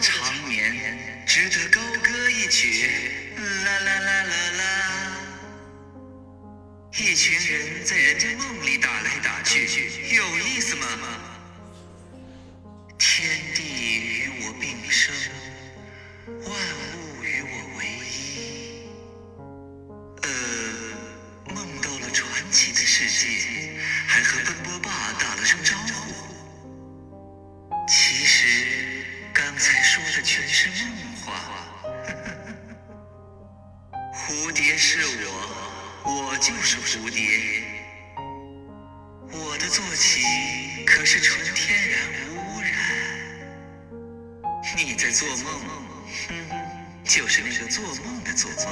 长眠，值得高歌一曲。啦啦啦啦啦！一群人在人家梦里打来打去，有意思吗？天地与我并生，万物与我为一。呃，梦到了传奇的世界，还和奔波霸打了声招呼。全是梦话。蝴蝶是我，我就是蝴蝶。我的坐骑可是纯天然无污染。你在做梦，嗯，就是那个做梦的做梦。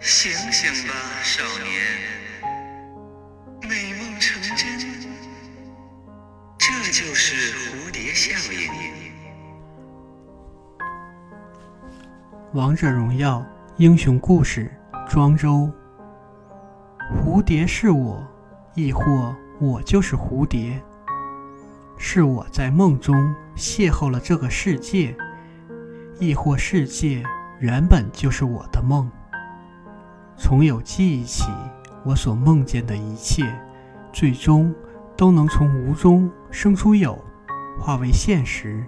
醒醒吧，少年，美梦成真，这就是蝴蝶效应。王者荣耀英雄故事：庄周。蝴蝶是我，亦或我就是蝴蝶？是我在梦中邂逅了这个世界，亦或世界原本就是我的梦？从有记忆起，我所梦见的一切，最终都能从无中生出有，化为现实。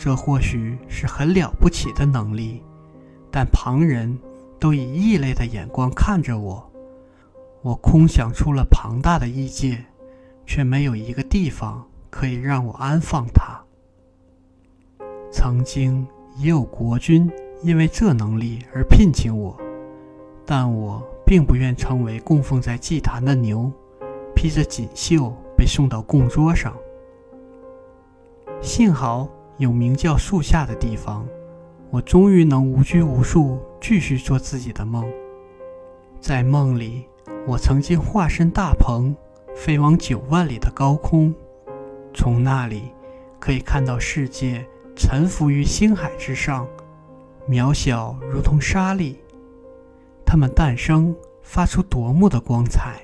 这或许是很了不起的能力，但旁人都以异类的眼光看着我。我空想出了庞大的异界，却没有一个地方可以让我安放它。曾经也有国君因为这能力而聘请我，但我并不愿成为供奉在祭坛的牛，披着锦绣被送到供桌上。幸好。有名叫树下的地方，我终于能无拘无束，继续做自己的梦。在梦里，我曾经化身大鹏，飞往九万里的高空，从那里可以看到世界沉浮于星海之上，渺小如同沙粒。它们诞生，发出夺目的光彩，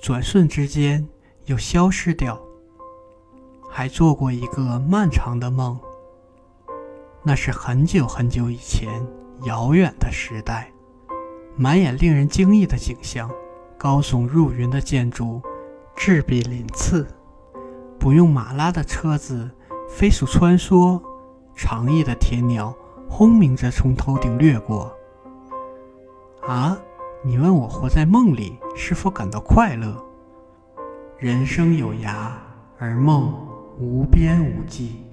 转瞬之间又消失掉。还做过一个漫长的梦，那是很久很久以前，遥远的时代，满眼令人惊异的景象，高耸入云的建筑，栉比鳞次，不用马拉的车子飞速穿梭，长翼的铁鸟轰鸣着从头顶掠过。啊，你问我活在梦里是否感到快乐？人生有涯，而梦。无边无际。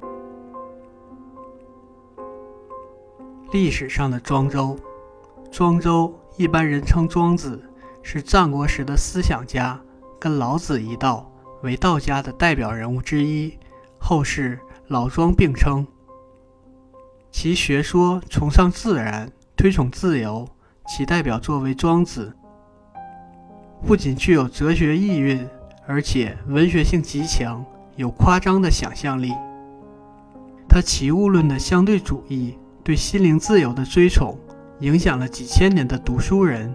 历史上的庄周，庄周一般人称庄子，是战国时的思想家，跟老子一道，为道家的代表人物之一，后世老庄并称。其学说崇尚自然，推崇自由，其代表作为《庄子》，不仅具有哲学意蕴，而且文学性极强。有夸张的想象力，他齐物论的相对主义对心灵自由的追崇，影响了几千年的读书人；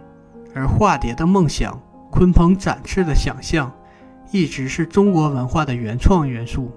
而化蝶的梦想、鲲鹏展翅的想象，一直是中国文化的原创元素。